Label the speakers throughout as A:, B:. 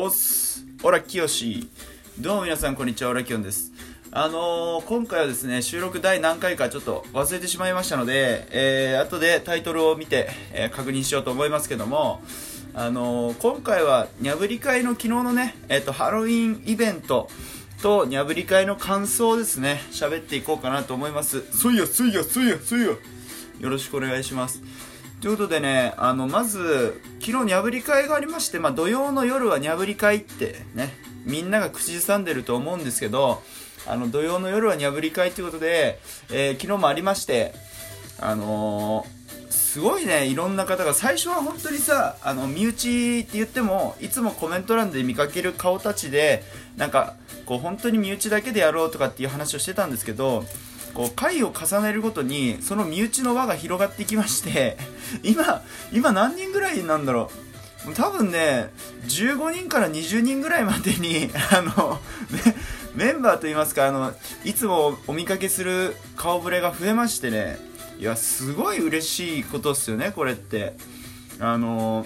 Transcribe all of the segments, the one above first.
A: おっす、オラキヨシ。どうも皆さん、こんにちは、オラキヨンです。あのー、今回はですね、収録第何回かちょっと忘れてしまいましたので、えー、後でタイトルを見て、えー、確認しようと思いますけども、あのー、今回は、にゃぶり会の昨日のね、えっ、ー、と、ハロウィンイベントと、にゃぶり会の感想ですね、喋っていこうかなと思います。そいや、そいや、そいや、そいや。よろしくお願いします。ということでね、あの、まず、昨日にゃぶり会がありまして、まあ、土曜の夜はにゃぶり会ってね、みんなが口ずさんでると思うんですけど、あの、土曜の夜はにゃぶり会ってことで、えー、昨日もありまして、あのー、すごいね、いろんな方が、最初は本当にさ、あの、身内って言っても、いつもコメント欄で見かける顔たちで、なんか、こう、本当に身内だけでやろうとかっていう話をしてたんですけど、こう回を重ねるごとにその身内の輪が広がってきまして 今今何人ぐらいなんだろう。多分ね15人から20人ぐらいまでに あのメンバーといいますかあのいつもお見かけする顔ぶれが増えましてね。いやすごい嬉しいことっすよねこれって。あの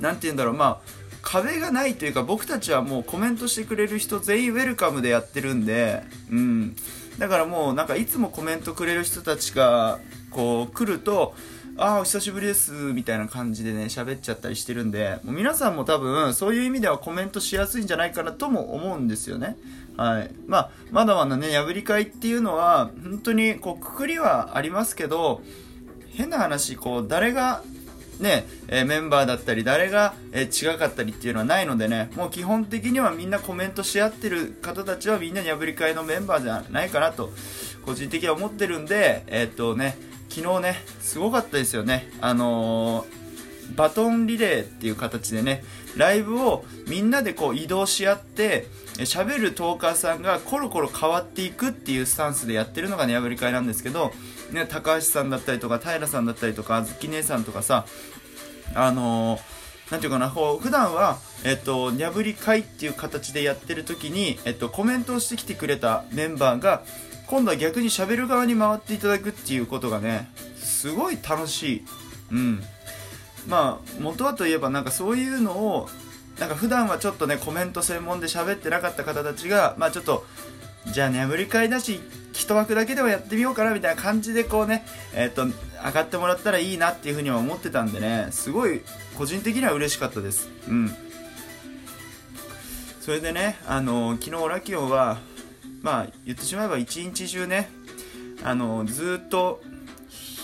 A: 何て言うんだろう。まあ壁がないというか僕たちはもうコメントしてくれる人全員ウェルカムでやってるんでうん。だからもうなんかいつもコメントくれる人たちがこう来るとああお久しぶりですみたいな感じでね喋っちゃったりしてるんでもう皆さんも多分そういう意味ではコメントしやすいんじゃないかなとも思うんですよね。はい。まあ、まだまだね破り会っていうのは本当にこうくくりはありますけど変な話こう誰がね、え、メンバーだったり誰が、え、違かったりっていうのはないのでねもう基本的にはみんなコメントし合ってる方たちはみんなに破り替えのメンバーじゃないかなと個人的には思ってるんでえー、っとね昨日ねすごかったですよね。あのー、バトンリレーっていう形でねライブをみんなでこう移動し合って喋るトーカーさんがコロコロ変わっていくっていうスタンスでやってるのがね破り会なんですけどね、高橋さんだったりとか平さんだったりとかあずき姉さんとかさあのー、なんていうかな、こう、普段は、えっと、にゃぶり会っていう形でやってる時に、えっと、コメントをしてきてくれたメンバーが、今度は逆に喋る側に回っていただくっていうことがね、すごい楽しい。うん。まあ、元はといえばなんかそういうのを、なんか普段はちょっとね、コメント専門で喋ってなかった方たちが、まあちょっと、じゃあ、ねぶり会だし、一枠だけでもやってみようかなみたいな感じでこうね、えっ、と、上がってもらったらいいなっていうふうには思ってたんでね、すごい個人的には嬉しかったです。うん。それでね、あの昨日ラキオは、まあ、言ってしまえば一日中ね、あのずっと、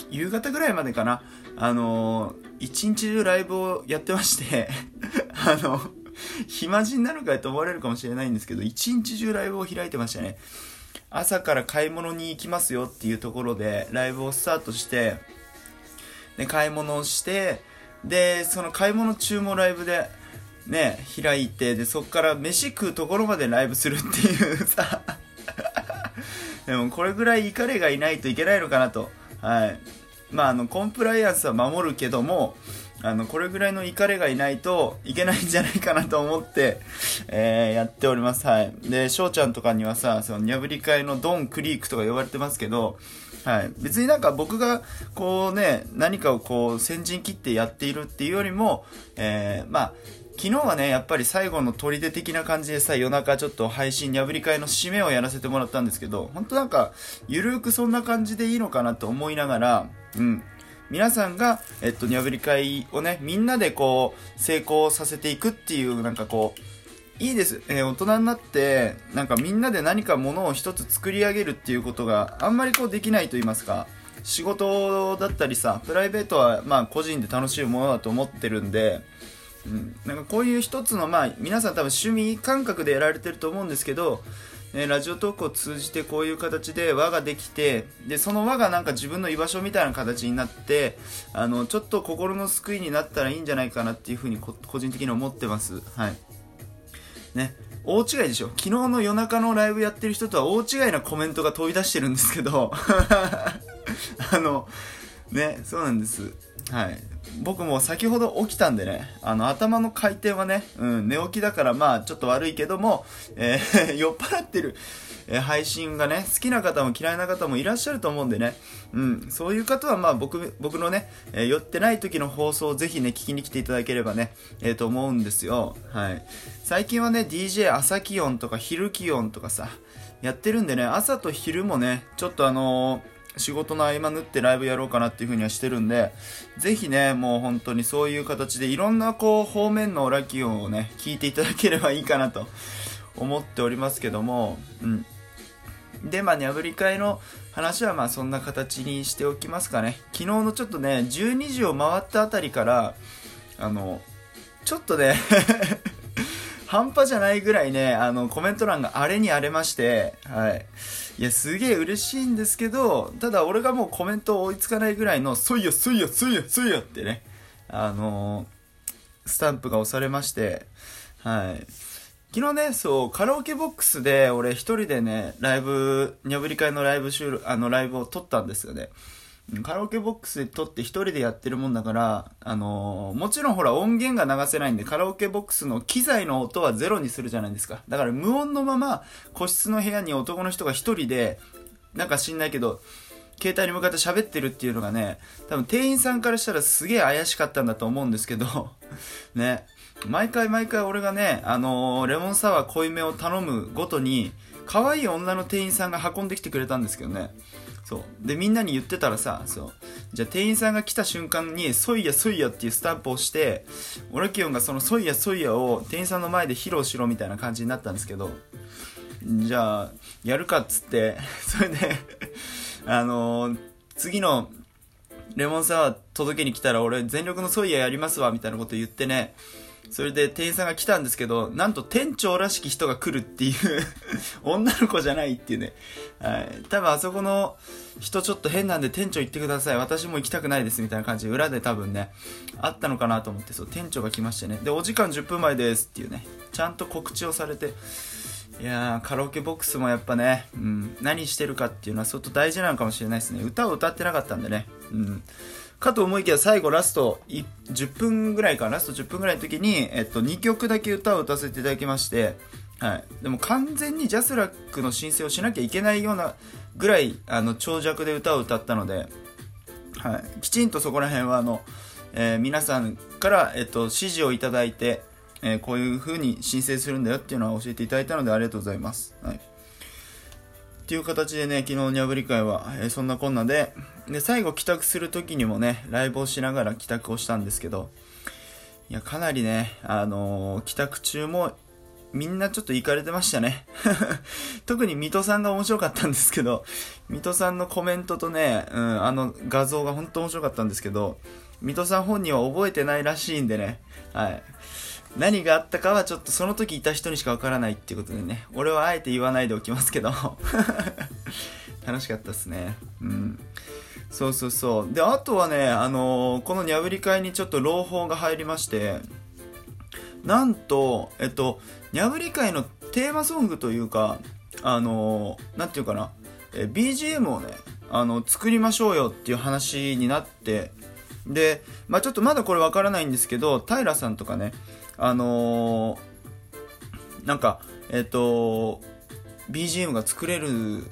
A: 夕方ぐらいまでかな、あの一日中ライブをやってまして あの、暇人なのかと思われるかもしれないんですけど、一日中ライブを開いてましたね。朝から買い物に行きますよっていうところでライブをスタートしてで買い物をしてでその買い物中もライブでね開いてでそこから飯食うところまでライブするっていう さ でもこれぐらい怒りがいないといけないのかなとはいまああのコンプライアンスは守るけどもあの、これぐらいの怒りがいないといけないんじゃないかなと思って、えー、やっております。はい。で、翔ちゃんとかにはさ、その、にゃぶり会のドンクリークとか呼ばれてますけど、はい。別になんか僕が、こうね、何かをこう、先陣切ってやっているっていうよりも、えー、まあ、昨日はね、やっぱり最後の砦的な感じでさ、夜中ちょっと配信、にゃぶり会の締めをやらせてもらったんですけど、本当なんか、ゆるーくそんな感じでいいのかなと思いながら、うん。皆さんが、えっと、にゃぶり会をね、みんなでこう、成功させていくっていう、なんかこう、いいです。えー、大人になって、なんかみんなで何かものを一つ作り上げるっていうことがあんまりこうできないと言いますか、仕事だったりさ、プライベートはまあ個人で楽しいものだと思ってるんで、うん、なんかこういう一つのまあ皆さん多分趣味感覚でやられてると思うんですけど、ね、ラジオトークを通じてこういう形で輪ができてでその輪がなんか自分の居場所みたいな形になってあのちょっと心の救いになったらいいんじゃないかなっていうふうに個人的に思ってます。はい。ね。大違いでしょ。昨日の夜中のライブやってる人とは大違いなコメントが飛び出してるんですけど。あのねそうなんです。はい。僕も先ほど起きたんでね、あの、頭の回転はね、うん、寝起きだからまあ、ちょっと悪いけども、えー 酔っ払ってる、え配信がね、好きな方も嫌いな方もいらっしゃると思うんでね、うん、そういう方はまあ、僕、僕のね、えー酔ってない時の放送をぜひね、聞きに来ていただければね、えーと思うんですよ。はい。最近はね、DJ 朝気温とか昼気温とかさ、やってるんでね、朝と昼もね、ちょっとあのー仕事の合間縫ってライブやろうかなっていう風にはしてるんで、ぜひね、もう本当にそういう形でいろんなこう方面のラッキーをね、聞いていただければいいかなと思っておりますけども、うん。で、まあ、にゃぶり会の話はまあそんな形にしておきますかね。昨日のちょっとね、12時を回ったあたりから、あの、ちょっとね、半端じゃないぐらいね、あの、コメント欄が荒れに荒れまして、はい。いや、すげえ嬉しいんですけど、ただ俺がもうコメント追いつかないぐらいの、そいや、そいや、そいや、そいやってね、あのースタンプが押されまして、はい。昨日ね、そう、カラオケボックスで俺一人でね、ライブ、にゃぶり会のライブ収録、あの、ライブを撮ったんですよね。カラオケボックスで撮って一人でやってるもんだから、あのーもちろんほら音源が流せないんでカラオケボックスの機材の音はゼロにするじゃないですか。だから無音のまま個室の部屋に男の人が一人で、なんか知んないけど、携帯に向かって喋ってるっていうのがね、多分店員さんからしたらすげえ怪しかったんだと思うんですけど、ね、毎回毎回俺がね、あのーレモンサワー濃いめを頼むごとに、可愛い女の店員さんが運んできてくれたんですけどね。そう。で、みんなに言ってたらさ、そう。じゃあ店員さんが来た瞬間に、ソイヤソイヤっていうスタンプをして、オラキオンがそのソイヤソイヤを店員さんの前で披露しろみたいな感じになったんですけど、じゃあ、やるかっつって、それで、あのー次のレモンサワー届けに来たら俺全力のソイヤやりますわみたいなこと言ってね、それで店員さんが来たんですけど、なんと店長らしき人が来るっていう 女の子じゃないっていうね。はい。多分あそこの人ちょっと変なんで店長行ってください。私も行きたくないですみたいな感じで裏で多分ね、あったのかなと思って、そう、店長が来ましてね。で、お時間10分前ですっていうね、ちゃんと告知をされて、いやー、カラオケボックスもやっぱね、うん、何してるかっていうのは相当大事なのかもしれないですね。歌を歌ってなかったんでね。うん。かと思いきや最後ラスト10分ぐらいかラスト10分ぐらいの時に、えっと、2曲だけ歌を歌わせていただきまして、はい。でも完全にジャスラックの申請をしなきゃいけないようなぐらい、あの、長尺で歌を歌ったので、はい。きちんとそこら辺は、あの、えー皆さんから、えっと、指示をいただいて、えーこういう風に申請するんだよっていうのは教えていただいたのでありがとうございます。はい。っていう形でね、昨日にゃぶり会は、えーそんなこんなで、で、最後帰宅する時にもね、ライブをしながら帰宅をしたんですけど、いや、かなりね、あのー帰宅中も、みんなちょっと行かれてましたね。特に水戸さんが面白かったんですけど、水戸さんのコメントとね、うん、あの画像が本当面白かったんですけど、水戸さん本人は覚えてないらしいんでね、はい。何があったかはちょっとその時いた人にしかわからないっていうことでね、俺はあえて言わないでおきますけど、楽しかったですね。うん。そうそうそう。で、あとはね、あのーこのにゃぶり会にちょっと朗報が入りまして、なんと、えっと、にゃぶり会のテーマソングというか、あのーていうかな、え BGM をね、あの、作りましょうよっていう話になって、で、まあちょっとまだこれわからないんですけど、平さんとかね、あのーなんか、えっ、と、BGM が作れる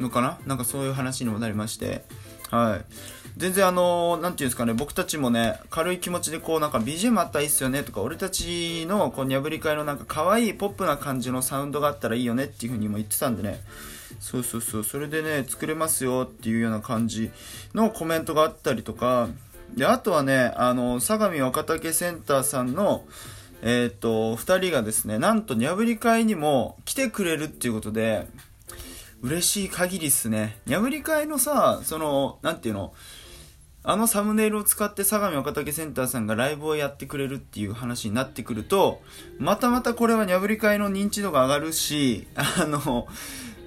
A: のかな？なんかそういう話にもなりまして、はい。全然あのーなんていうんですかね、僕たちもね、軽い気持ちでこうなんか BGM あったらいいっすよねとか、俺たちのこうにゃぶり会のなんか可愛いポップな感じのサウンドがあったらいいよねっていう風にも言ってたんでね、そうそうそう、それでね、作れますよっていうような感じのコメントがあったりとか、で、あとはね、あの、相模若竹センターさんの、えっ、と、二人がですね、なんとにゃぶり会にも来てくれるっていうことで、嬉しい限りっすね。にゃぶり会のさ、その、なんていうの、あのサムネイルを使って相模若竹センターさんがライブをやってくれるっていう話になってくると、またまたこれはにゃぶり会の認知度が上がるし、あの、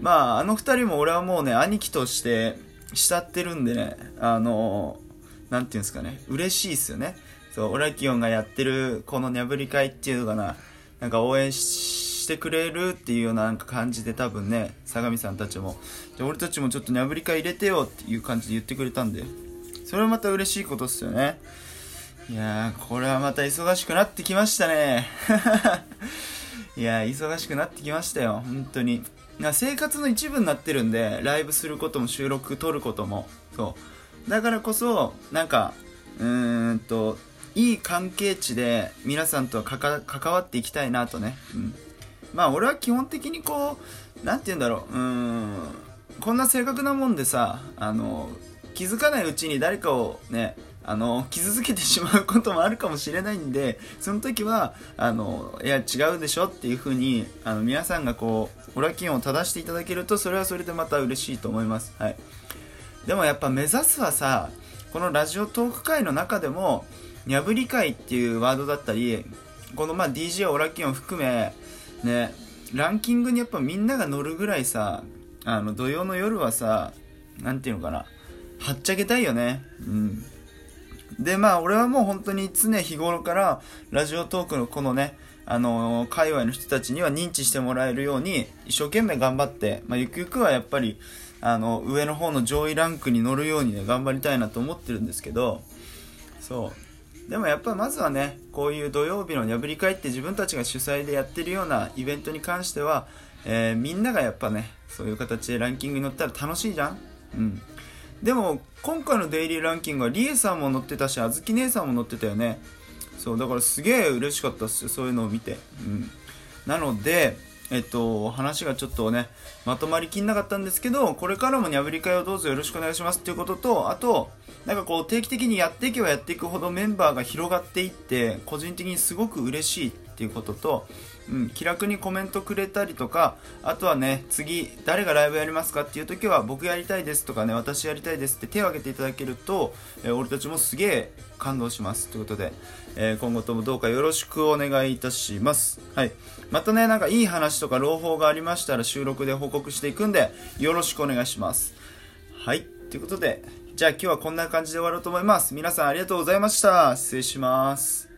A: まあ、あの二人も俺はもうね、兄貴として慕ってるんでね、あの、なんていうんですかね、嬉しいっすよね。そう、オラキオンがやってるこのにゃぶり会っていうのかな、なんか応援してくれるっていうようななんか感じで多分ね、相模さんたちも、じゃ俺たちもちょっとにゃぶり会入れてよっていう感じで言ってくれたんで、それはまた嬉しいことっすよね。いやー、これはまた忙しくなってきましたね。いや、忙しくなってきましたよ、本当に。な生活の一部になってるんで、ライブすることも収録撮ることも。そう。だからこそ、なんか、うーんと、いい関係値で皆さんとは関わっていきたいなとね。うん。まあ俺は基本的にこう、なんて言うんだろう、うん、こんな正確なもんでさ、あの、気づかないうちに誰かをね、あの、傷つけてしまうこともあるかもしれないんで、その時は、あの、いや、違うでしょっていう風に、あの、皆さんがこう、オラキンを正していただけると、それはそれでまた嬉しいと思います。はい。でもやっぱ目指すはさ、このラジオトーク界の中でも、にゃぶり会っていうワードだったり、このまあ DJ オラキンを含め、ね、ランキングにやっぱみんなが乗るぐらいさ、あの、土曜の夜はさ、なんていうのかな、はっちゃけたいよね。うん。で、まあ、俺はもう本当に常日頃から、ラジオトークのこのね、あのー、界隈の人たちには認知してもらえるように、一生懸命頑張って、まあ、ゆくゆくはやっぱり、あの、上の方の上位ランクに乗るようにね、頑張りたいなと思ってるんですけど、そう。でもやっぱまずはね、こういう土曜日の破り会って自分たちが主催でやってるようなイベントに関しては、えー、みんながやっぱね、そういう形でランキングに乗ったら楽しいじゃんうん。でも、今回のデイリーランキングはリエさんも乗ってたし、あずき姉さんも乗ってたよね。そう、だからすげえ嬉しかったっすよ、そういうのを見て。うん。なので、えっと、話がちょっとね、まとまりきんなかったんですけど、これからもにゃぶり会をどうぞよろしくお願いしますっていうことと、あと、なんかこう定期的にやっていけばやっていくほどメンバーが広がっていって、個人的にすごく嬉しいっていうことと、うん、気楽にコメントくれたりとか、あとはね、次、誰がライブやりますかっていう時は、僕やりたいですとかね、私やりたいですって手を挙げていただけると、えー、俺たちもすげえ感動します。ということで、えー、今後ともどうかよろしくお願いいたします。はい。またね、なんかいい話とか朗報がありましたら収録で報告していくんで、よろしくお願いします。はい。ということで、じゃあ今日はこんな感じで終わろうと思います。皆さんありがとうございました。失礼します。